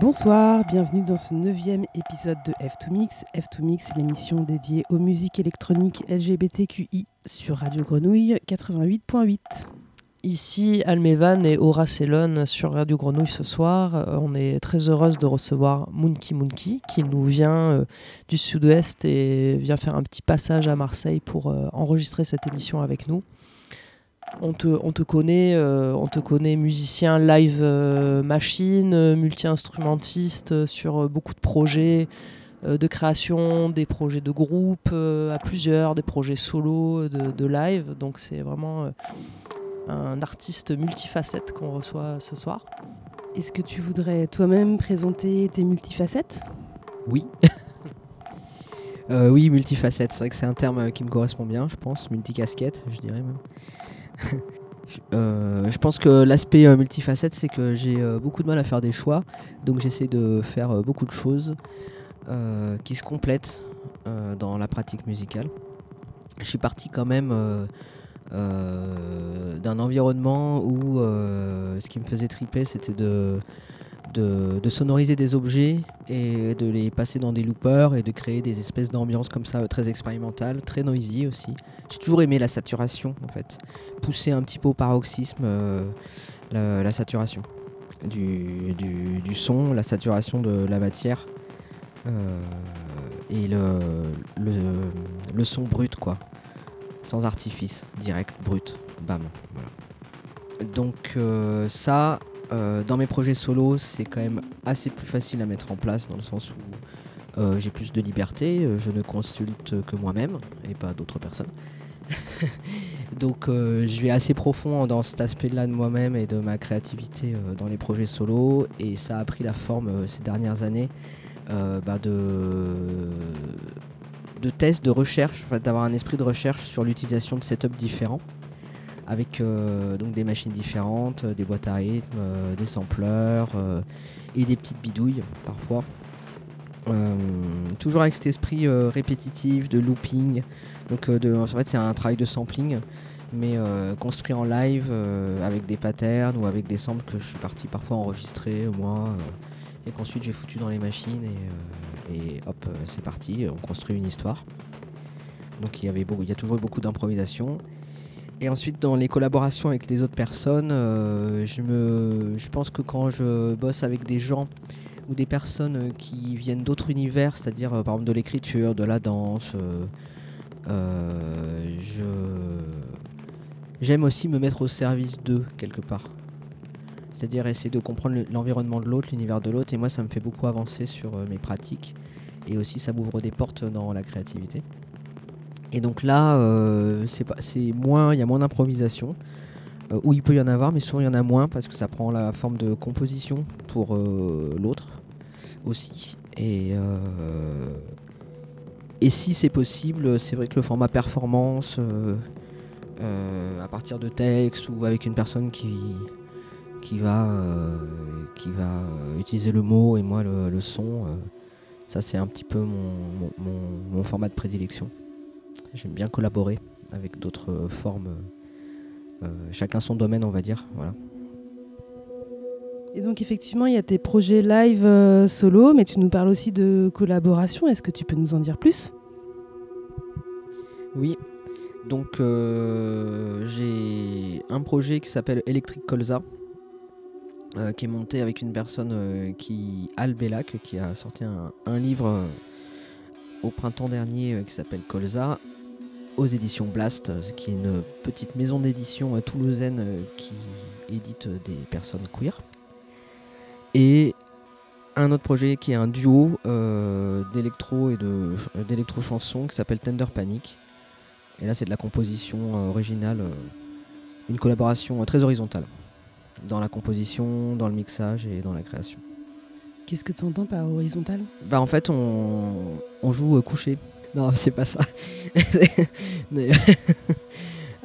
Bonsoir, bienvenue dans ce neuvième épisode de F2Mix. F2Mix, l'émission dédiée aux musiques électroniques LGBTQI sur Radio Grenouille 88.8. Ici Almevan et Aura Célone sur Radio Grenouille ce soir. Euh, on est très heureuse de recevoir Moonky Moonky qui nous vient euh, du sud-ouest et vient faire un petit passage à Marseille pour euh, enregistrer cette émission avec nous. On te, on te connaît, on te connaît musicien live machine, multi-instrumentiste sur beaucoup de projets de création, des projets de groupe à plusieurs, des projets solo, de, de live. Donc c'est vraiment un artiste multifacette qu'on reçoit ce soir. Est-ce que tu voudrais toi-même présenter tes multifacettes? Oui. Euh, oui, multifacette. C'est vrai que c'est un terme qui me correspond bien, je pense. Multicasquette, je dirais même. Euh, je pense que l'aspect euh, multifacette, c'est que j'ai beaucoup de mal à faire des choix. Donc j'essaie de faire beaucoup de choses qui se complètent dans la pratique musicale. Je suis parti quand même euh, d'un environnement où euh, ce qui me faisait triper, c'était de, de, sonoriser des objets et de les passer dans des loopers et de créer des espèces d'ambiances comme ça très expérimentales, très noisy aussi. J'ai toujours aimé la saturation en fait, pousser un petit peu au paroxysme euh, la, saturation du, son, la saturation de la matière et le, le, son brut quoi sans artifice, direct, brut, bam. Donc euh, ça, euh, dans mes projets solo, c'est quand même assez plus facile à mettre en place dans le sens où euh, j'ai plus de liberté, je ne consulte que moi-même et pas d'autres personnes. Donc je vais assez profond dans cet aspect-là de moi-même et de ma créativité dans les projets solo et ça a pris la forme ces dernières années bah, de de tests, de recherche, d'avoir un esprit de recherche sur l'utilisation de setups différents, avec euh, donc des machines différentes, euh, des boîtes à rythme, euh, des sampleurs et des petites bidouilles parfois. toujours avec cet esprit répétitif de looping. Donc en fait c'est un travail de sampling mais construit en live avec des patterns ou avec des samples que je suis parti parfois enregistrer moi et qu'ensuite j'ai foutu dans les machines et, hop, c'est parti, on construit une histoire. Donc il y, avait il y a toujours beaucoup d'improvisation. Et ensuite, dans les collaborations avec les autres personnes, euh, je, me, je pense que quand je bosse avec des gens ou des personnes qui viennent d'autres univers, c'est-à-dire par exemple de l'écriture, de la danse, j'aime aussi me mettre au service d'eux quelque part. C'est-à-dire essayer de comprendre l'environnement de l'autre, l'univers de l'autre, et moi ça me fait beaucoup avancer sur euh, mes pratiques, et aussi ça m'ouvre des portes dans la créativité. Et donc là, euh, c'est moins, il y a moins d'improvisation, euh, où il peut y en avoir, mais souvent il y en a moins parce que ça prend la forme de composition pour l'autre aussi. Et, et si c'est possible, c'est vrai que le format performance, à partir de texte ou avec une personne qui, va, euh, euh, utiliser le mot et moi le, son. Euh, ça, c'est un petit peu mon, format de prédilection. J'aime bien collaborer avec d'autres formes. chacun son domaine, on va dire. Voilà. Et donc effectivement, il y a tes projets live solo, mais tu nous parles aussi de collaboration. Est-ce que tu peux nous en dire plus? Oui. Donc j'ai un projet qui s'appelle Electric Colza, euh, qui est monté avec une personne euh, qui, Al Bellac, qui a sorti un, livre euh, au printemps dernier qui s'appelle Colza, aux éditions Blast, qui est une petite maison d'édition toulousaine qui édite des personnes queer. Et un autre projet qui est un duo d'électro et d'électro chansons qui s'appelle Tender Panic. Et là, c'est de la composition originale, une collaboration très horizontale dans la composition, dans le mixage et dans la création. Qu'est-ce que tu entends par horizontal? Bah en fait on, joue euh, couché. Non c'est pas ça.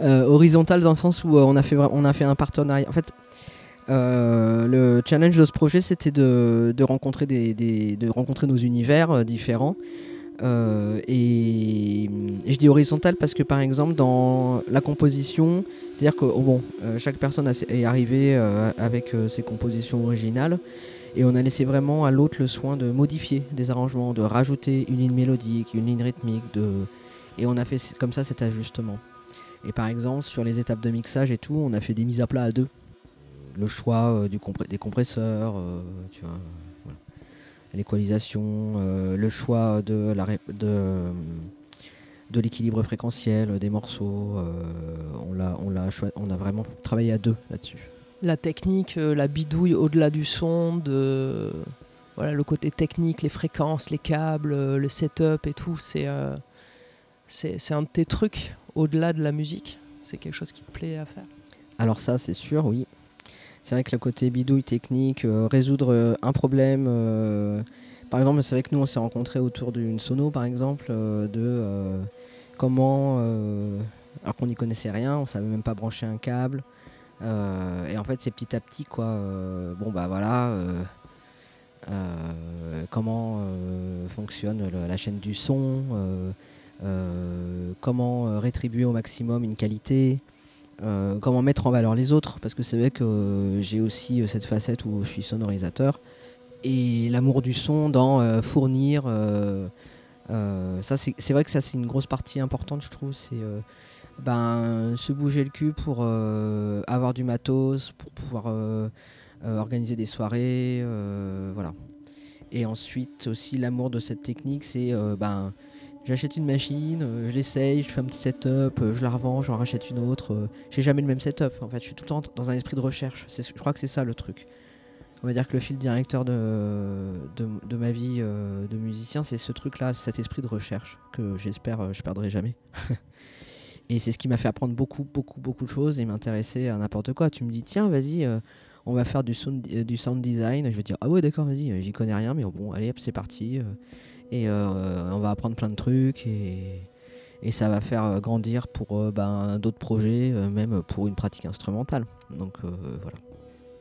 euh, horizontal dans le sens où euh, on a fait on a fait un partenariat. En fait euh, le challenge de ce projet c'était de, rencontrer des, de rencontrer nos univers différents euh, et, je dis horizontal parce que par exemple dans la composition, c'est-à-dire que bon, euh, chaque personne est arrivée euh, avec ses compositions originales Et on a laissé vraiment à l'autre le soin de modifier des arrangements, de rajouter une ligne mélodique, une ligne rythmique, de... et on a fait comme ça cet ajustement. Et par exemple, sur les étapes de mixage et tout, on a fait des mises à plat à deux. Le choix euh, du des compresseurs, euh, l'équalisation, euh, le choix de la de, l'équilibre fréquentiel des morceaux. on a vraiment travaillé à deux là-dessus. La technique, la bidouille au-delà du son, le côté technique, les fréquences, les câbles, le setup et tout, c'est, c'est, un de tes trucs au-delà de la musique? C'est quelque chose qui te plaît à faire? Alors ça, c'est sûr, oui. C'est vrai que le côté bidouille technique, euh, résoudre euh, un problème... Euh, par exemple, c'est vrai que nous, on s'est rencontrés autour d'une sono, par exemple, de comment... alors qu'on n'y connaissait rien, on savait même pas brancher un câble. Et en fait, c'est petit à petit, quoi. bon, bah voilà... comment fonctionne la chaîne du son, euh, comment euh, rétribuer au maximum une qualité, euh, comment mettre en valeur les autres, parce que c'est vrai que j'ai aussi cette facette où je suis sonorisateur, et l'amour du son dans fournir. ça c'est vrai que ça c'est une grosse partie importante je trouve c'est ben, se bouger le cul pour avoir du matos pour pouvoir organiser des soirées voilà et ensuite aussi l'amour de cette technique c'est ben J'achète une machine, euh, je l'essaye, je fais un petit setup, euh, je la revends, j'en rachète une autre. Euh, j'ai jamais le même setup. En fait, je suis tout le temps dans un esprit de recherche. Je crois que c'est ça le truc. On va dire que le fil directeur de, de, ma vie de musicien, c'est ce truc-là, cet esprit de recherche que j'espère je perdrai jamais. et c'est ce qui m'a fait apprendre beaucoup, beaucoup, beaucoup de choses et m'intéresser à n'importe quoi. Tu me dis, tiens, vas-y, on va faire du sound, du sound design. Je vais dire, ah ouais, d'accord, vas-y, j'y connais rien, mais bon, allez, c'est parti. Et euh, on va apprendre plein de trucs et, ça va faire euh, grandir pour euh, ben, d'autres projets, même pour une pratique instrumentale. Donc voilà.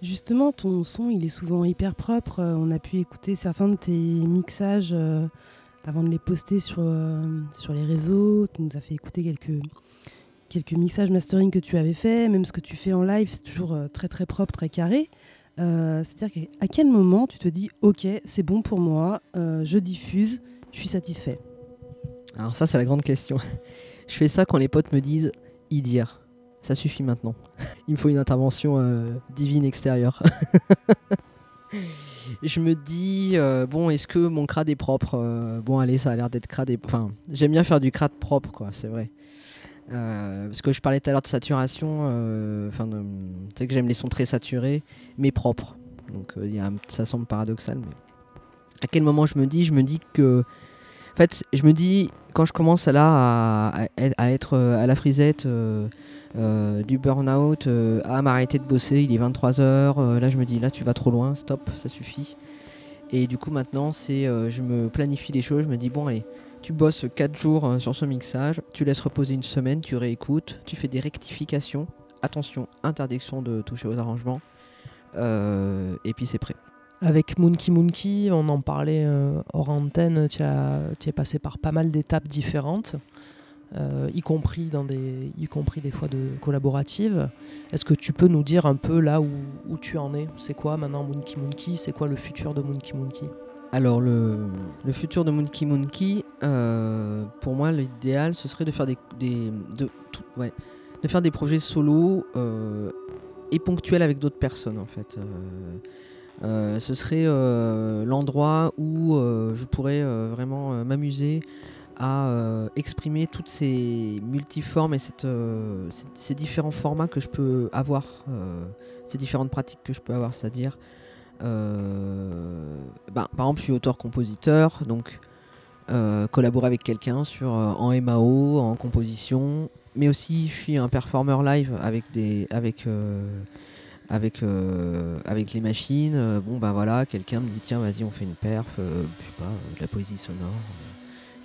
Justement, ton son, il est souvent hyper propre. On a pu écouter certains de tes mixages avant de les poster sur, sur les réseaux. Tu nous as fait écouter quelques, quelques mixages mastering que tu avais fait. Même ce que tu fais en live, c'est toujours très très propre, très carré. Euh, c'est-à-dire qu'à quel moment tu te dis ok c'est bon pour moi, euh, je diffuse, je suis satisfait? Alors ça c'est la grande question. je fais ça quand les potes me disent y dire. Ça suffit maintenant. Il me faut une intervention euh, divine extérieure. je me dis bon est-ce que mon crade est propre? Bon allez ça a l'air d'être crade. Enfin j'aime bien faire du crade propre quoi c'est vrai. Euh, parce que je parlais tout à l'heure de saturation, euh, enfin, tu sais que j'aime les sons très saturés, mais propres. Donc euh, ça semble paradoxal, mais à quel moment je me dis Je me dis que, en fait, je me dis quand je commence à, être à la frisette du burn-out, à m'arrêter de bosser, il est 23h, là je me dis là tu vas trop loin, stop, ça suffit. Et du coup maintenant c'est, je me planifie les choses, je me dis bon allez tu bosses 4 jours euh, sur ce mixage, tu laisses reposer une semaine, tu réécoutes, tu fais des rectifications. Attention, interdiction de toucher aux arrangements. Euh, et puis c'est prêt. Avec Monkey Monkey, on en parlait euh, hors antenne, tu es passé par pas mal d'étapes différentes, y, compris des, fois de collaboratives. Est-ce que tu peux nous dire un peu là où, où tu en es? C'est quoi maintenant Monkey Monkey C'est quoi le futur de Monkey Monkey alors le, futur de Monkey Monkey, euh, pour moi l'idéal ce serait de faire des, de, faire des projets solo euh, et ponctuels avec d'autres personnes en fait. Euh, ce serait l'endroit où je pourrais vraiment m'amuser à exprimer toutes ces multiformes et ces différents formats que je peux avoir, ces différentes pratiques que je peux avoir, c'est-à-dire euh, bah, par exemple, je suis auteur-compositeur, donc euh, collaborer avec quelqu'un sur euh, en MAO, en composition, mais aussi je suis un performeur live avec des avec avec avec les machines. bon bah voilà, quelqu'un me dit tiens vas-y on fait une perf, je sais pas, de la poésie sonore,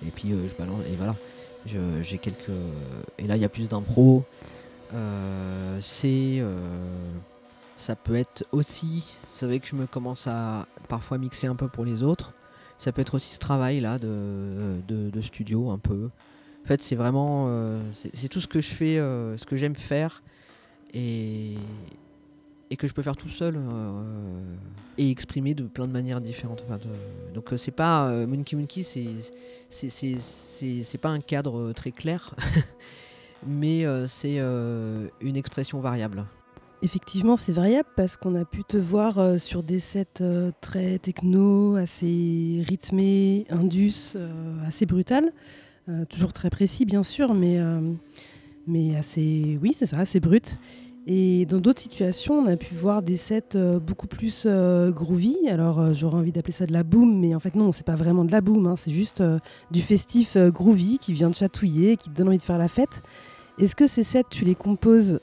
et puis je balance et voilà. J'ai quelques et là il y a plus d'impro. c'est ça peut être aussi, c'est vrai que je me commence à parfois mixer un peu pour les autres. Ça peut être aussi ce travail là de, studio un peu. En fait, c'est vraiment, euh, c'est tout ce que je fais, euh, ce que j'aime faire. Et, que je peux faire tout seul et exprimer de plein de manières différentes. donc c'est pas Monkey Monkey, c'est pas un cadre très clair, mais c'est une expression variable. Effectivement, c'est variable parce qu'on a pu te voir euh, sur des sets euh, très techno, assez rythmés, indus, euh, assez brutal. toujours très précis, bien sûr, mais, assez, oui, c'est ça, assez brut. Et dans d'autres situations, on a pu voir des sets beaucoup plus groovy. Alors, j'aurais envie d'appeler ça de la boom, mais en fait, non, c'est pas vraiment de la boom. Hein. c'est juste du festif groovy qui vient de chatouiller, qui te donne envie de faire la fête. Est-ce que ces sets, tu les composes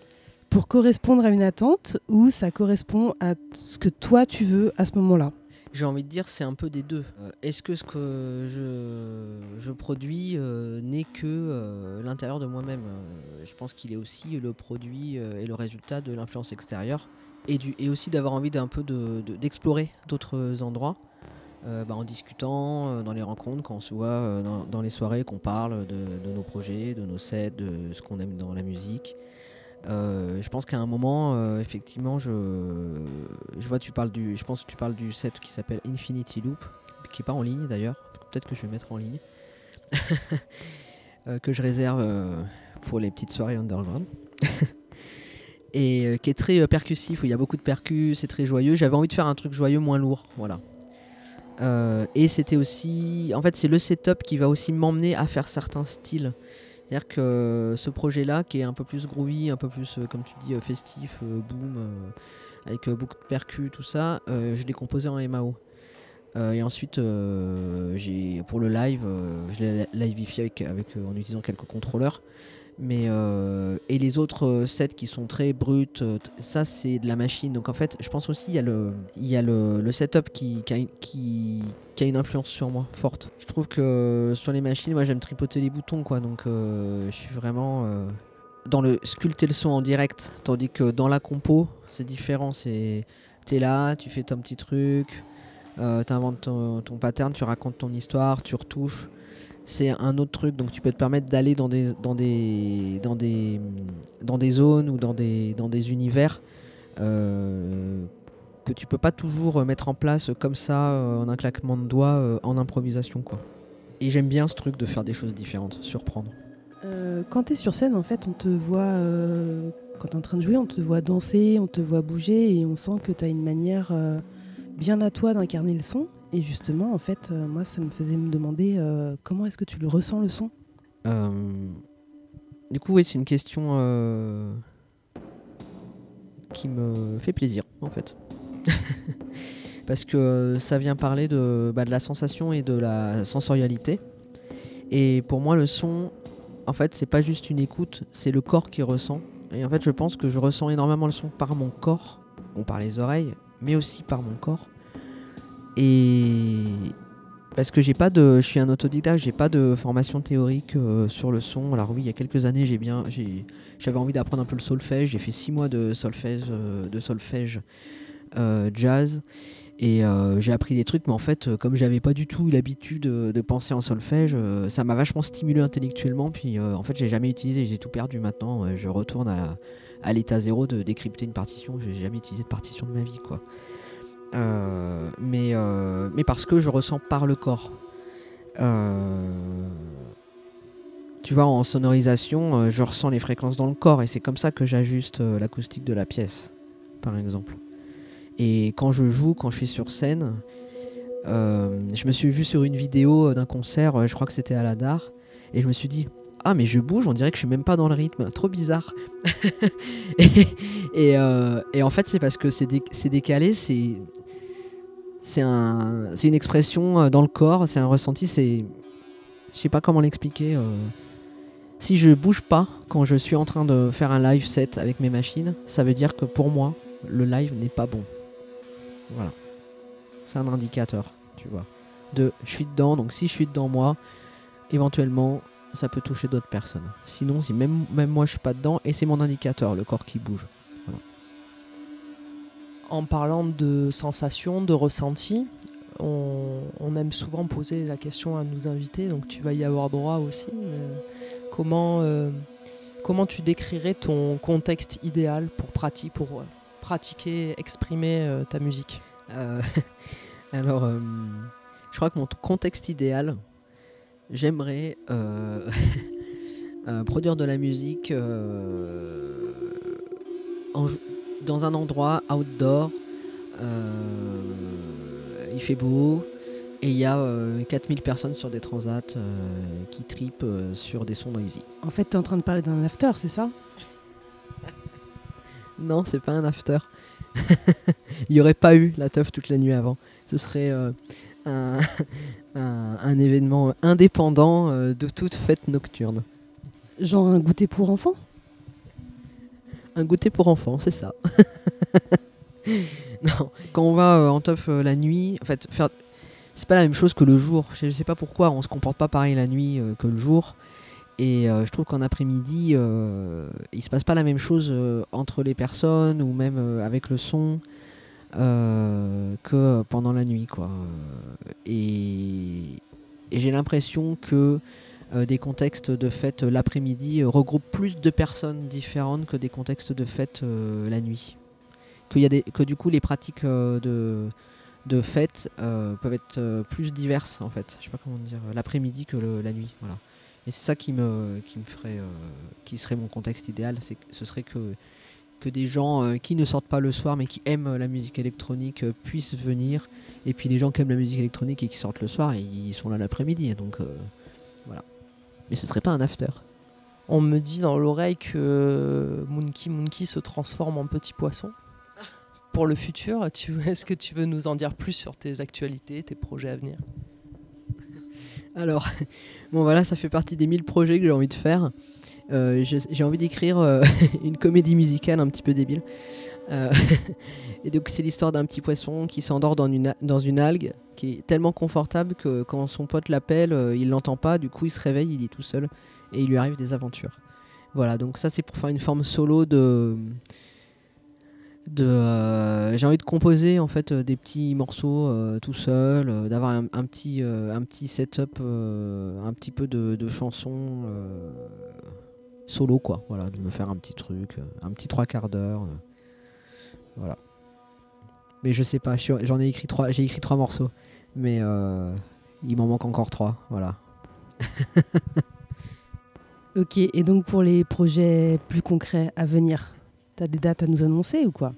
pour correspondre à une attente ou ça correspond à ce que toi tu veux à ce moment-là? J'ai envie de dire c'est un peu des deux. Euh, est-ce que ce que je, produis euh, n'est que euh, l'intérieur de moi-même? Je pense qu'il est aussi le produit et le résultat de l'influence extérieure et, du, et aussi d'avoir envie d'un peu d'explorer de, d'autres endroits. Bah, en discutant dans les rencontres, quand on se voit dans, les soirées, qu'on parle de, de, nos projets, de nos sets, de ce qu'on aime dans la musique. Euh, je pense qu'à un moment, euh, effectivement, je, vois, tu parles du, je pense que tu parles du set qui s'appelle Infinity Loop, qui est pas en ligne d'ailleurs. Peut-être que je vais mettre en ligne, euh, que je réserve pour les petites soirées underground. et qui est très percussif, où il y a beaucoup de percus, c'est très joyeux. J'avais envie de faire un truc joyeux, moins lourd, voilà. et c'était aussi, en fait, c'est le setup qui va aussi m'emmener à faire certains styles. C'est-à-dire que ce projet-là, qui est un peu plus groovy, un peu plus, euh, comme tu dis, euh, festif, euh, boom, avec beaucoup de percus, tout ça, je l'ai composé en MAO. et ensuite, pour le live, je l'ai livifié avec, avec en utilisant quelques contrôleurs. Mais euh, et les autres euh, sets qui sont très bruts, euh, ça c'est de la machine. Donc en fait, je pense aussi il y a le, setup qui, a, une influence sur moi forte. Je trouve que sur les machines, moi j'aime tripoter les boutons quoi. Donc je suis vraiment dans le sculpter le son en direct, tandis que dans la compo c'est différent. C'est t'es là, tu fais ton petit truc, tu inventes ton, ton pattern, tu racontes ton histoire, tu retouches c'est un autre truc. Donc tu peux te permettre d'aller dans des, zones ou dans des, univers euh, que tu peux pas toujours mettre en place comme ça euh, en un claquement de doigts euh, en improvisation. quoi. Et j'aime bien ce truc de faire des choses différentes, surprendre. quand tu es sur scène, en fait, on te voit, quand tu es en train de jouer, on te voit danser, on te voit bouger et on sent que tu as une manière bien à toi d'incarner le son. Et justement, en fait, euh, moi, ça me faisait me demander euh, comment est-ce que tu le ressens le son? Euh, Du coup, oui, c'est une question qui me fait plaisir, en fait. Parce que ça vient parler de, bah, de la sensation et de la sensorialité. Et pour moi, le son, en fait, c'est pas juste une écoute, c'est le corps qui ressent. Et en fait, je pense que je ressens énormément le son par mon corps, ou par les oreilles, mais aussi par mon corps. Et parce que j'ai pas de, je suis un autodidacte, j'ai pas de formation théorique euh, sur le son. Alors oui, il y a quelques années, j'ai bien, j'avais envie d'apprendre un peu le solfège. J'ai fait six mois de solfège, euh, de solfège euh, jazz. Et j'ai appris des trucs, mais en fait, comme j'avais pas du tout l'habitude de, penser en solfège, ça m'a vachement stimulé intellectuellement. Puis en fait, j'ai jamais utilisé, j'ai tout perdu maintenant. je retourne à, à l'état zéro de décrypter une partition. J'ai jamais utilisé de partition de ma vie, quoi. Euh, mais, euh, mais parce que je ressens par le corps. Euh, tu vois, en sonorisation, je ressens les fréquences dans le corps et c'est comme ça que j'ajuste l'acoustique de la pièce, par exemple. Et quand je joue, quand je suis sur scène, je me suis vu sur une vidéo d'un concert, je crois que c'était à la DAR, et je me suis dit, ah mais je bouge, on dirait que je suis même pas dans le rythme, trop bizarre. et, et, en fait c'est parce que c'est décalé, c'est c'est un, une expression euh, dans le corps, c'est un ressenti, c'est, je sais pas comment l'expliquer. Euh. Si je bouge pas quand je suis en train de faire un live set avec mes machines, ça veut dire que pour moi, le live n'est pas bon. Voilà. C'est un indicateur, tu vois. De je suis dedans, donc si je suis dedans moi, éventuellement, ça peut toucher d'autres personnes. Sinon, si même, même moi je suis pas dedans, et c'est mon indicateur, le corps qui bouge en parlant de sensations, de ressentis, on, aime souvent poser la question à nos invités, donc tu vas y avoir droit aussi. comment, euh, comment tu décrirais ton contexte idéal pour pour pratiquer, exprimer ta musique? Alors, je crois que mon contexte idéal, j'aimerais produire de la musique dans un endroit outdoor. il fait beau, et il y a 4000 euh, personnes sur des transats euh, qui tripent euh, sur des sons noisy. En fait, tu es en train de parler d'un after, c'est ça? Non, c'est pas un after. il n'y aurait pas eu la teuf toute la nuit avant. Ce serait un, un, événement indépendant de toute fête nocturne. Genre un goûter pour enfants? Un goûter pour enfants, c'est ça. quand on va en teuf la nuit, en fait, faire c'est pas la même chose que le jour. Je sais pas pourquoi on se comporte pas pareil la nuit euh, que le jour. Et euh, je trouve qu'en après-midi, euh, il se passe pas la même chose entre les personnes ou même avec le son que pendant la nuit. Quoi. Et, j'ai l'impression que des contextes de fête l'après-midi regroupent plus de personnes différentes que des contextes de fête la nuit. y a des, que du coup les pratiques de de fêtes euh, peuvent être euh, plus diverses en fait. Je sais pas comment dire, l'après-midi que la nuit. Voilà. Et c'est ça qui me, qui me ferait, euh, qui serait mon contexte idéal, c'est ce serait que que des gens qui ne sortent pas le soir mais qui aiment la musique électronique puissent venir. Et puis les gens qui aiment la musique électronique et qui sortent le soir, ils sont là l'après-midi. Donc voilà. Mais ce serait pas un after. On me dit dans l'oreille que Monkey Monkey se transforme en petit poisson pour le futur. Est-ce que tu veux nous en dire plus sur tes actualités, tes projets à venir? Alors, bon voilà, ça fait partie des 1000 projets que j'ai envie de faire. Euh, j'ai envie d'écrire euh, une comédie musicale un petit peu débile. Euh, et donc c'est l'histoire d'un petit poisson qui s'endort dans une, dans une algue, qui est tellement confortable que quand son pote l'appelle, il l'entend pas, du coup il se réveille, il est tout seul, et il lui arrive des aventures. Voilà, donc ça c'est pour faire une forme solo de, de euh, j'ai envie de composer en fait euh, des petits morceaux euh, tout seul d'avoir un, petit un petit setup un petit peu de, chansons solo quoi. Voilà de me faire un petit truc un petit trois quarts d'heure voilà. Mais je sais pas j'en ai écrit trois j'ai écrit trois morceaux. Mais il m'en manque encore trois voilà. Ok et donc pour les projets plus concrets à venir T'as des dates à nous annoncer ou quoi?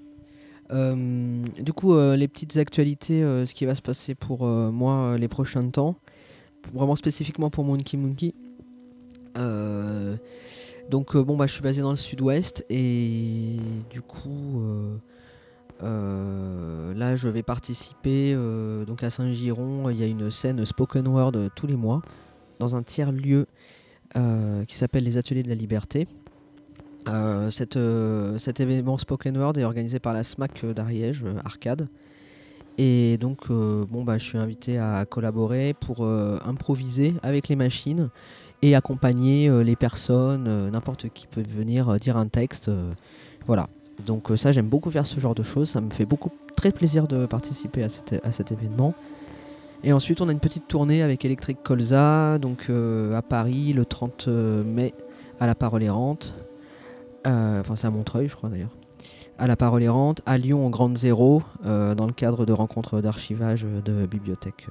Euh, Du coup, euh, les petites actualités, euh, ce qui va se passer pour moi les prochains temps, vraiment spécifiquement pour Monkey Monkey. donc bon bah je suis basé dans le sud-ouest et du coup là je vais participer donc à Saint-Giron il y a une scène spoken word tous les mois dans un tiers lieu qui s'appelle les ateliers de la liberté euh, euh, cet événement Spoken Word est organisé par la SMAC d'Ariège, euh, Arcade. Et donc, bon, bah, je suis invité à collaborer pour improviser avec les machines et accompagner les personnes, n'importe qui peut venir dire un texte. voilà. Donc, ça, j'aime beaucoup faire ce genre de choses. Ça me fait beaucoup très plaisir de participer à cet, événement. Et ensuite, on a une petite tournée avec Electric Colza, donc à Paris le 30 mai à la Parole Errante. Euh, enfin c'est à Montreuil je crois d'ailleurs, à la Parole Errante, à Lyon en Grande Zéro, euh, dans le cadre de rencontres d'archivage de bibliothèques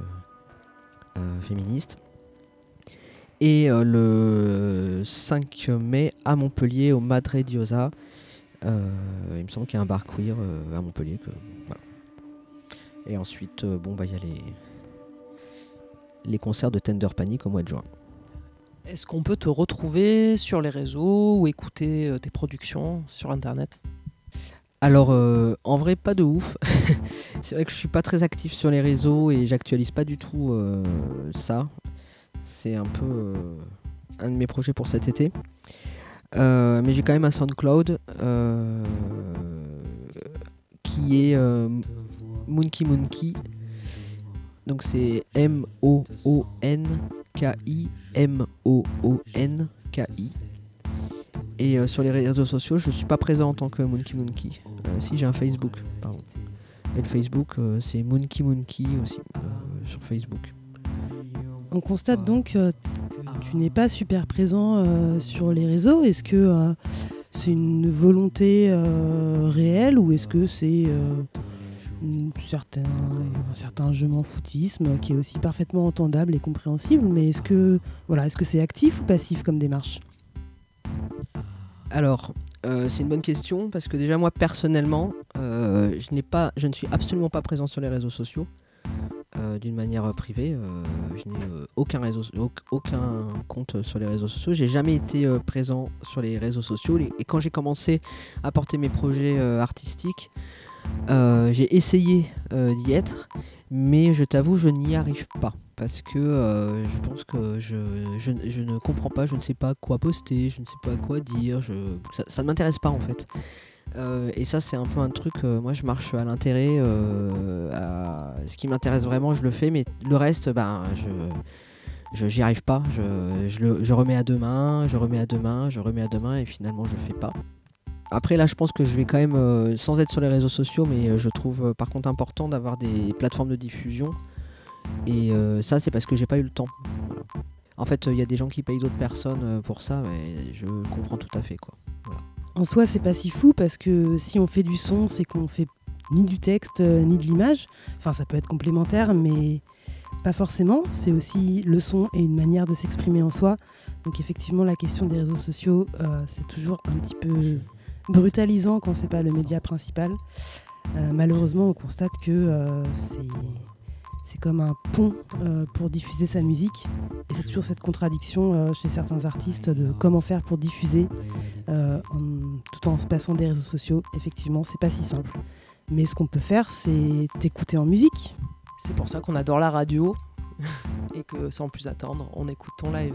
euh, féministes. Et le 5 mai à Montpellier au Madre Diosa. Il me semble qu'il y a un bar queer à Montpellier. Que, Et ensuite, bon bah il y a les, les concerts de Tender Panic au mois de juin. Est-ce qu'on peut te retrouver sur les réseaux ou écouter euh, tes productions sur Internet? Alors, euh, en vrai, pas de ouf. c'est vrai que je suis pas très actif sur les réseaux et j'actualise pas du tout euh, ça. C'est un peu un de mes projets pour cet été. Mais j'ai quand même un SoundCloud qui est Monkey Monkey. Donc c'est M-O-O-N K-I-M-O-O-N-K-I. Et euh, sur les réseaux sociaux, je suis pas présent en tant que Monkey Monkey. Euh, si j'ai un Facebook, pardon. Et le Facebook, euh, c'est Monkey Monkey aussi sur Facebook. On constate donc tu n'es pas super présent sur les réseaux. Est-ce que c'est une volonté euh, réelle ou est-ce que c'est euh, un certain je m'en foutisme qui est aussi parfaitement entendable et compréhensible Mais est-ce que voilà, est-ce que c'est actif ou passif comme démarche? Alors, euh, c'est une bonne question parce que déjà moi personnellement, euh, je n'ai pas, je ne suis absolument pas présent sur les réseaux sociaux euh, d'une manière privée. euh, je n'ai euh, aucun aucun compte sur les réseaux sociaux. J'ai jamais été présent sur les réseaux sociaux et, quand j'ai commencé à porter mes projets artistiques, j'ai essayé d'y être, mais je t'avoue, je n'y arrive pas parce que je pense que je, je, ne comprends pas, je ne sais pas quoi poster, je ne sais pas quoi dire, je, ça ne m'intéresse pas en fait. Euh, et ça, c'est un peu un truc. euh, moi, je marche à l'intérêt. euh, ce qui m'intéresse vraiment, je le fais, mais le reste, ben, je. J'y arrive pas, je, je, le- remets à demain, je remets à demain, je remets à demain et finalement je fais pas. Après là je pense que je vais quand même, sans être sur les réseaux sociaux, mais je trouve par contre important d'avoir des plateformes de diffusion. Et ça c'est parce que j'ai pas eu le temps. En fait il y a des gens qui payent d'autres personnes pour ça, mais je comprends tout à fait quoi. En soi, c'est pas si fou parce que si on fait du son, c'est qu'on fait ni du texte euh, ni de l'image. Enfin, ça peut être complémentaire, mais pas forcément. C'est aussi le son et une manière de s'exprimer en soi. Donc effectivement, la question des réseaux sociaux, euh, c'est toujours un petit peu brutalisant quand c'est pas le média principal. Euh, malheureusement, on constate que c'est comme un pont euh, pour diffuser sa musique. Et c'est toujours cette contradiction euh, chez certains artistes de comment faire pour diffuser euh, tout en se passant des réseaux sociaux. Effectivement, c'est pas si simple. Mais ce qu'on peut faire, c'est t'écouter en musique. C'est pour ça qu'on adore la radio et que sans plus attendre, on écoute ton live.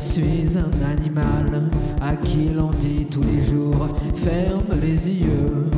suis un animal à qui l'on dit tous les jours ferme les yeux.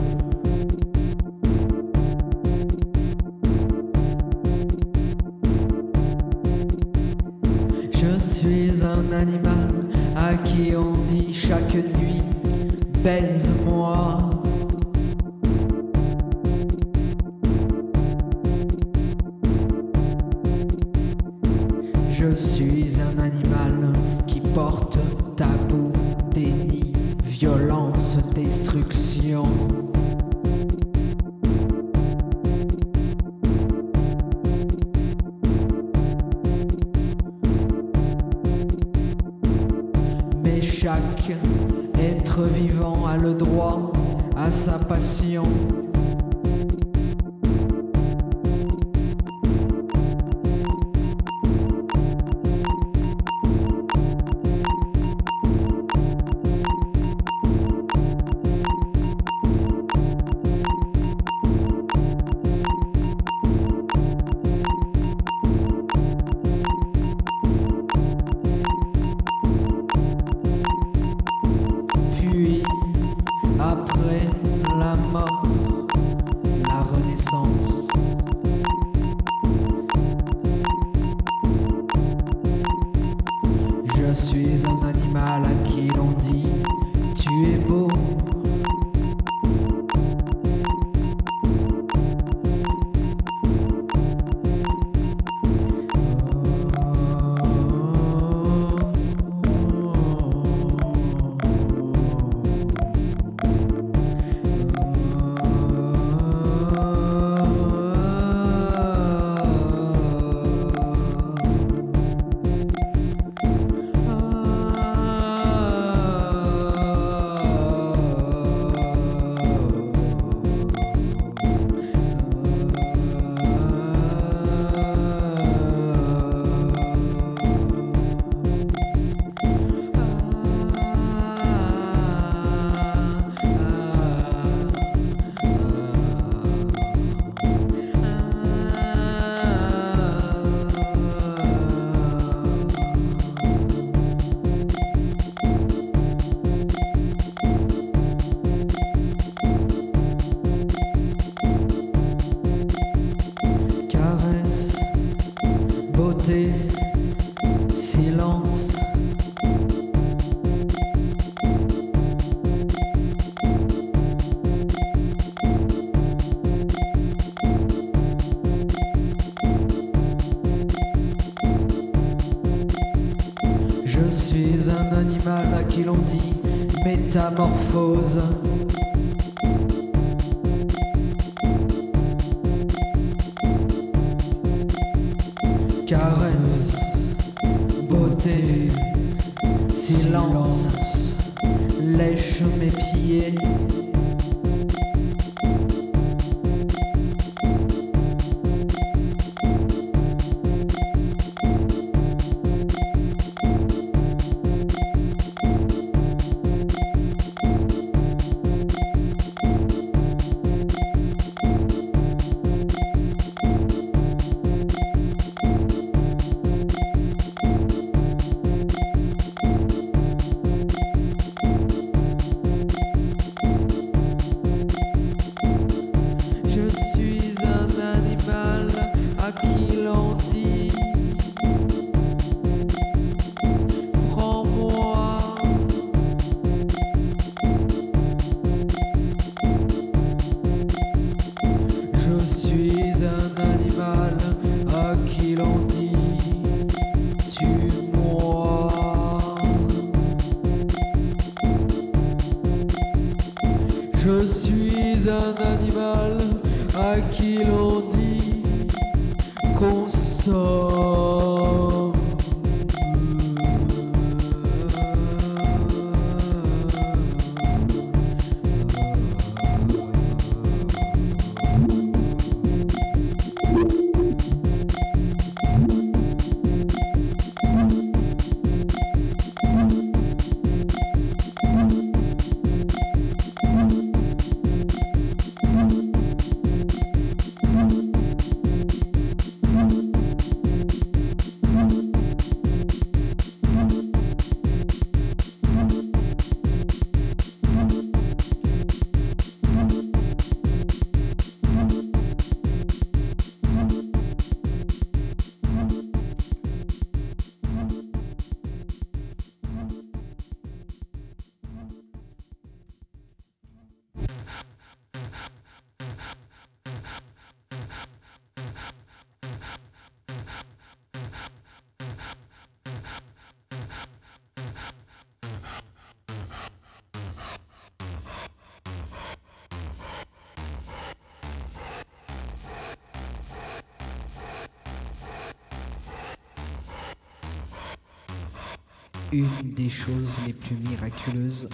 Une des choses les plus miraculeuses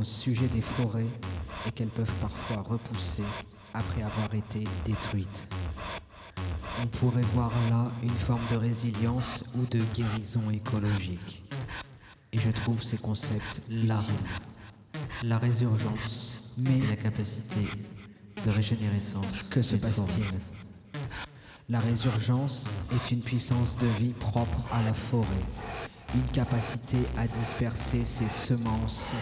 au sujet des forêts est qu'elles peuvent parfois repousser après avoir été détruites. On pourrait voir là une forme de résilience ou de guérison écologique. Et je trouve ces concepts là, la résurgence, mais la capacité de régénérescence. que se passe-t-il? La résurgence est une puissance de vie propre à la forêt, une capacité à disperser ses semences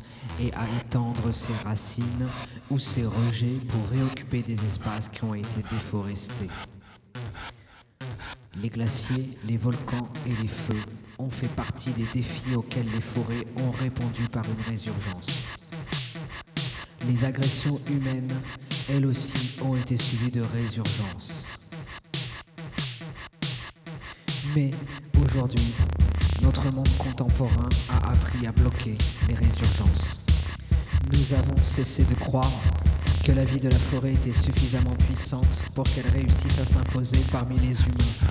et à étendre ses racines ou ses rejets pour réoccuper des espaces qui ont été déforestés. Les glaciers, les volcans et les feux ont fait partie des défis auxquels les forêts ont répondu par une résurgence. Les agressions humaines, elles aussi, ont été suivies de résurgences. Mais aujourd'hui, notre monde contemporain a appris à bloquer les résurgences. Nous avons cessé de croire que la vie de la forêt était suffisamment puissante pour qu'elle réussisse à s'imposer parmi les humains.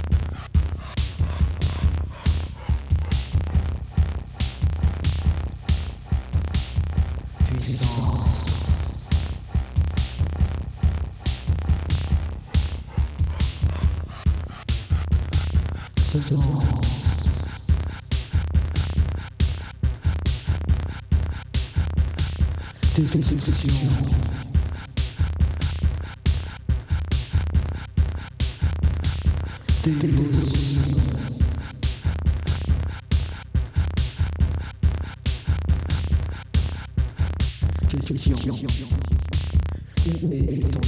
Puissance. Question. Où est ton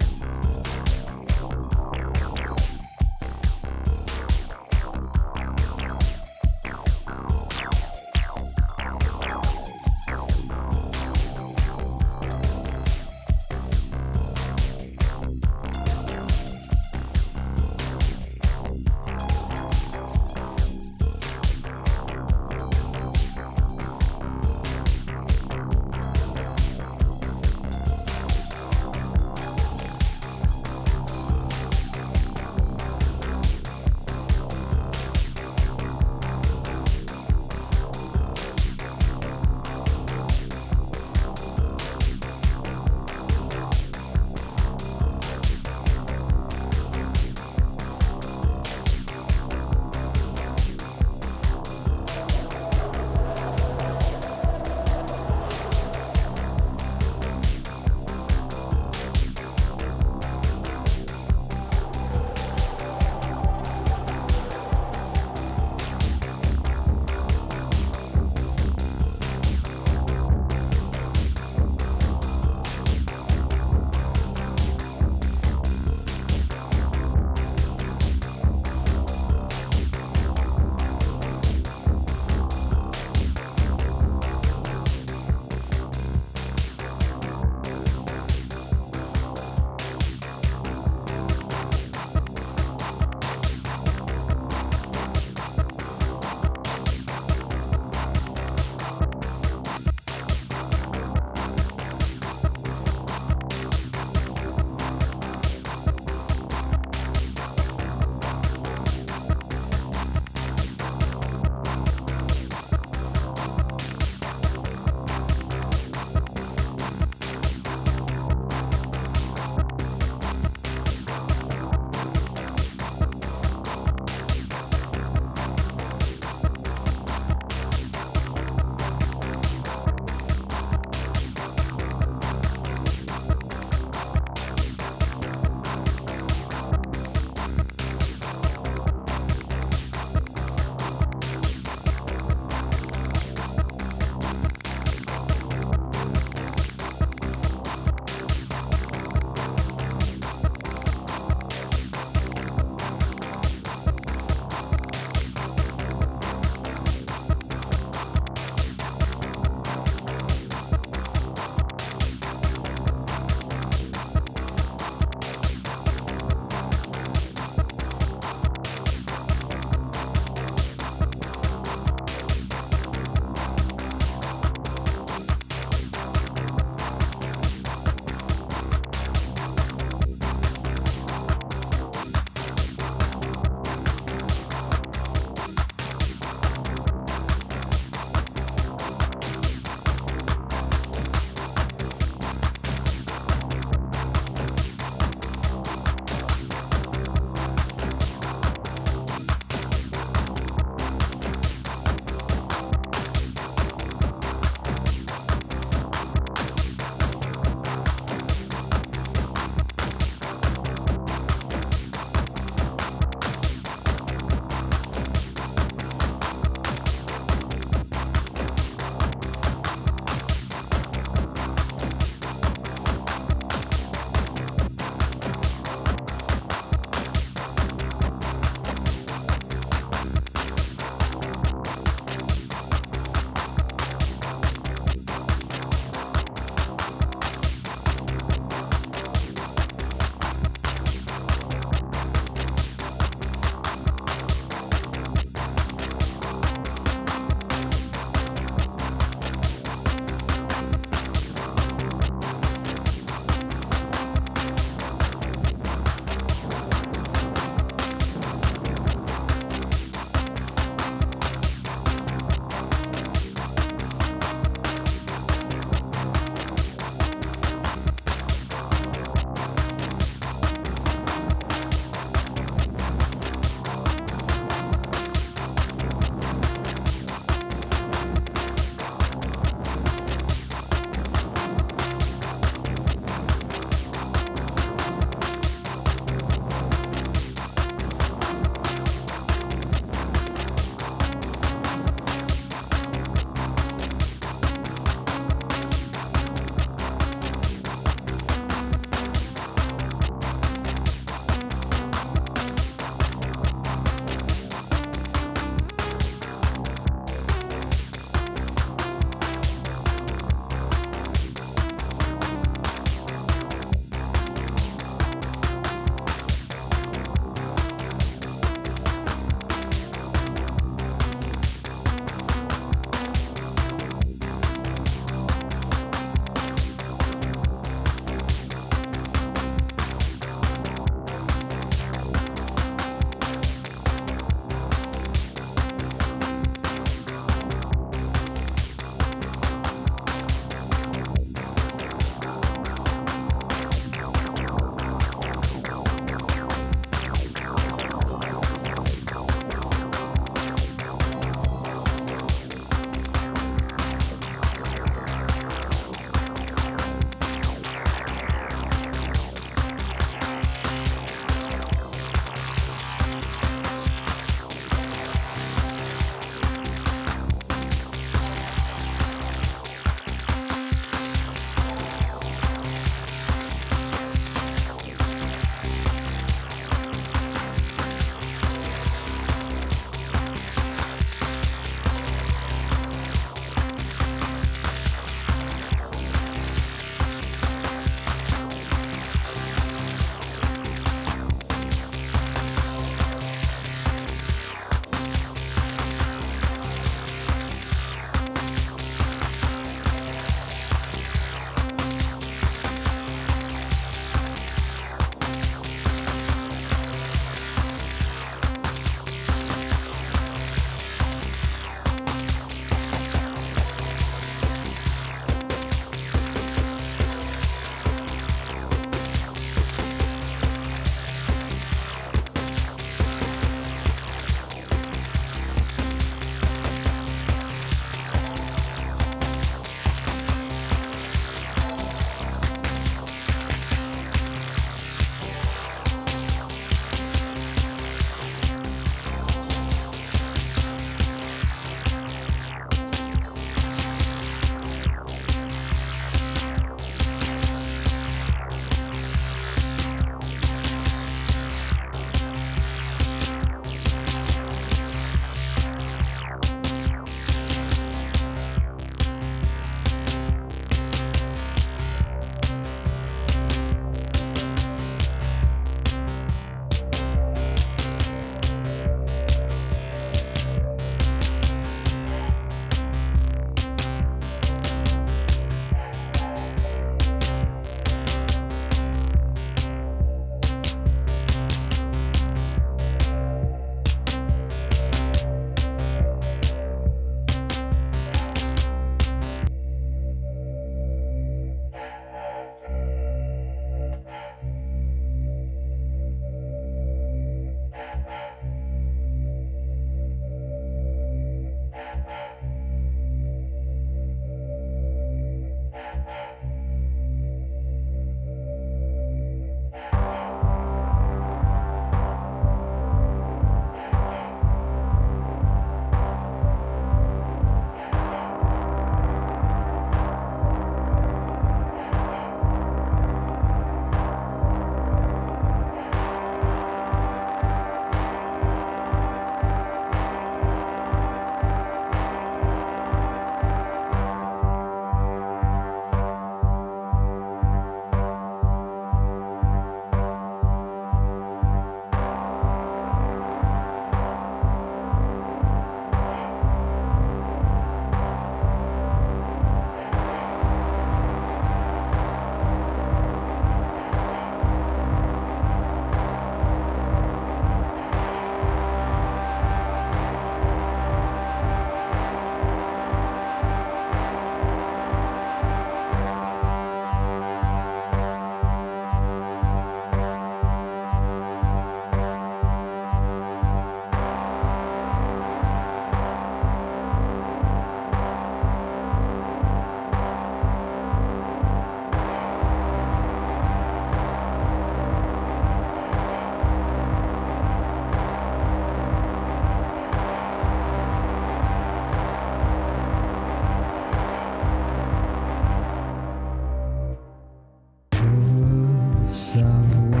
savoir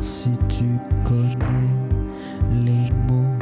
si tu connais les mots.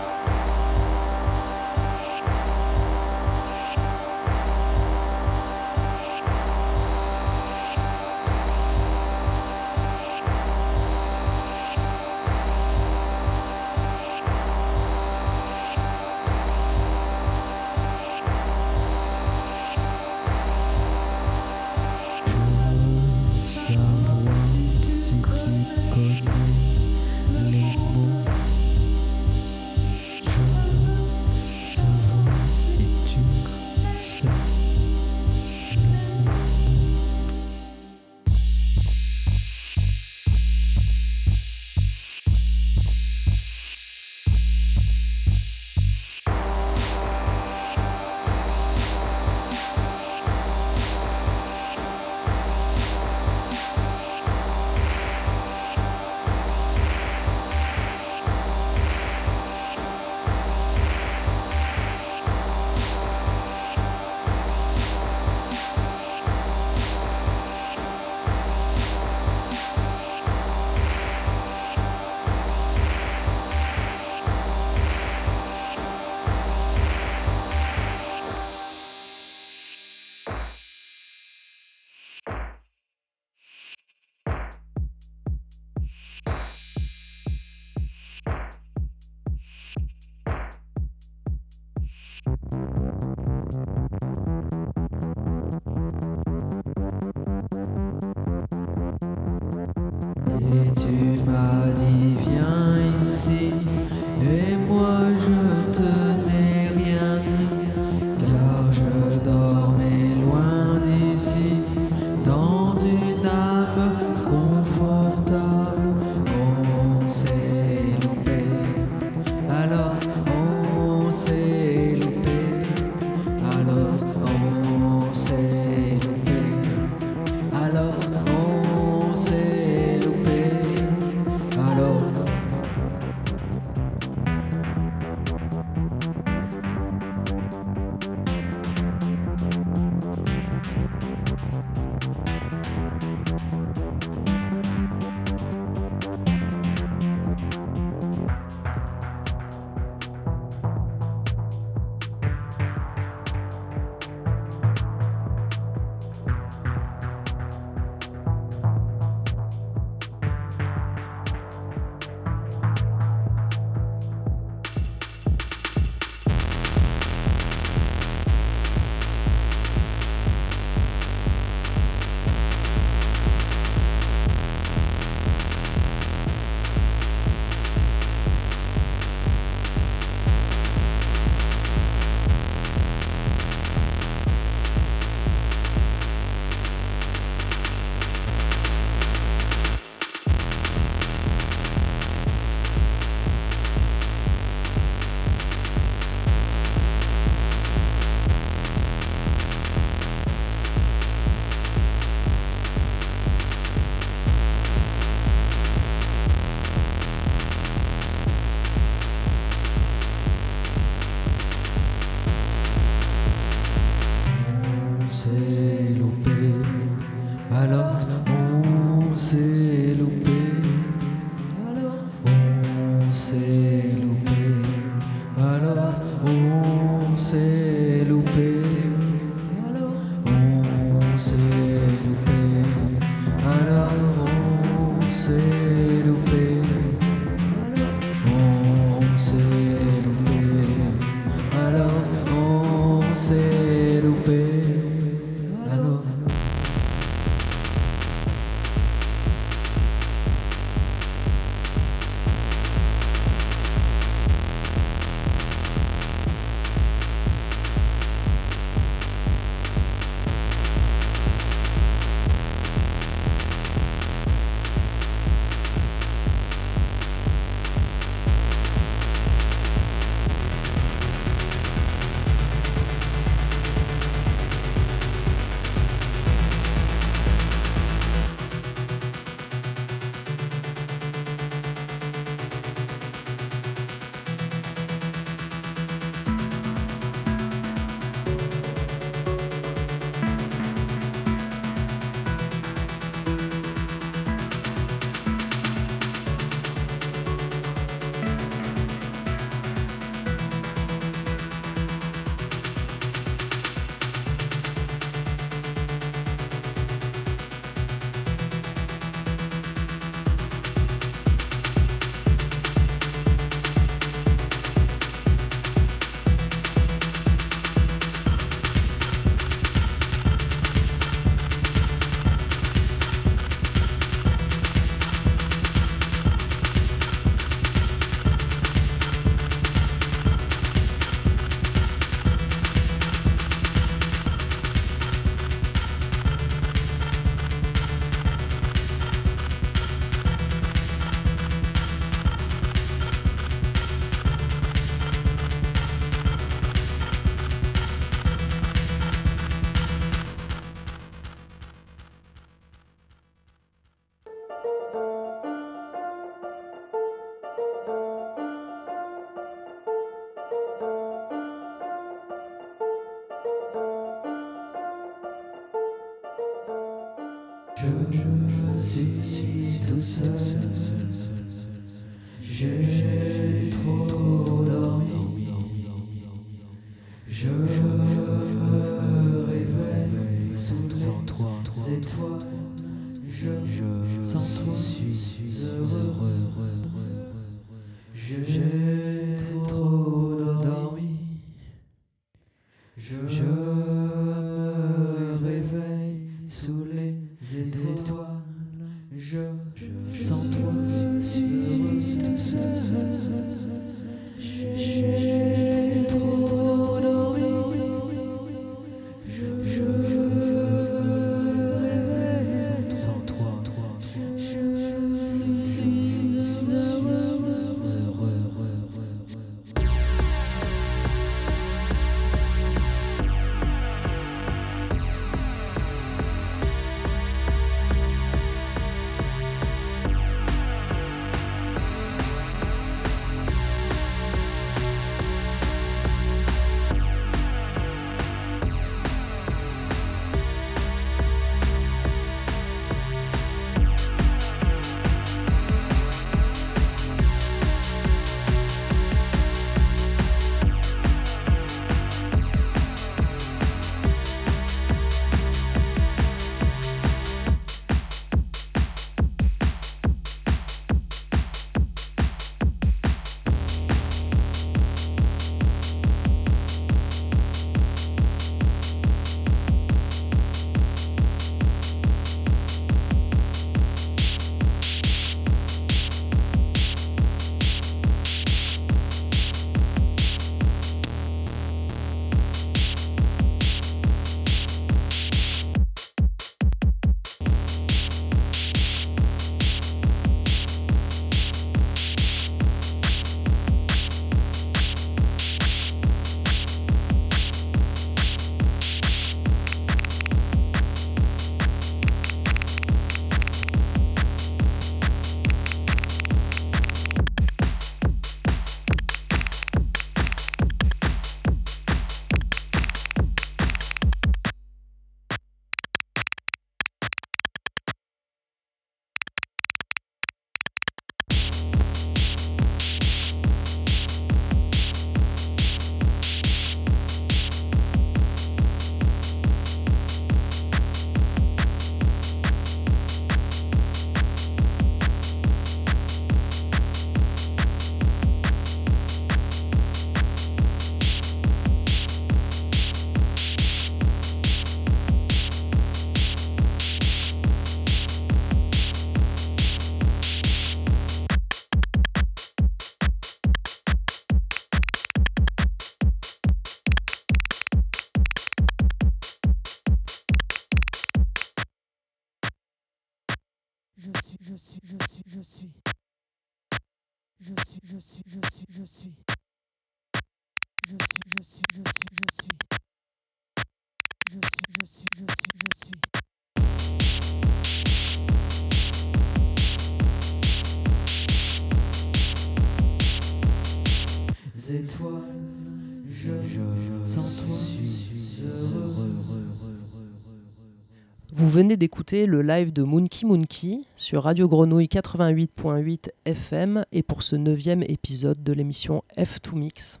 Venez d'écouter le live de Monkey Monkey sur Radio Grenouille 88.8 FM et pour ce neuvième épisode de l'émission F2 Mix.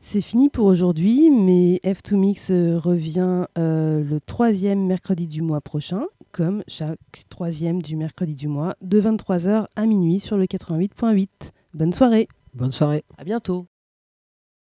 C'est fini pour aujourd'hui, mais F2 Mix euh, revient euh, le troisième mercredi du mois prochain, comme chaque troisième du mercredi du mois, de 23h à minuit sur le 88.8. Bonne soirée Bonne soirée. À bientôt.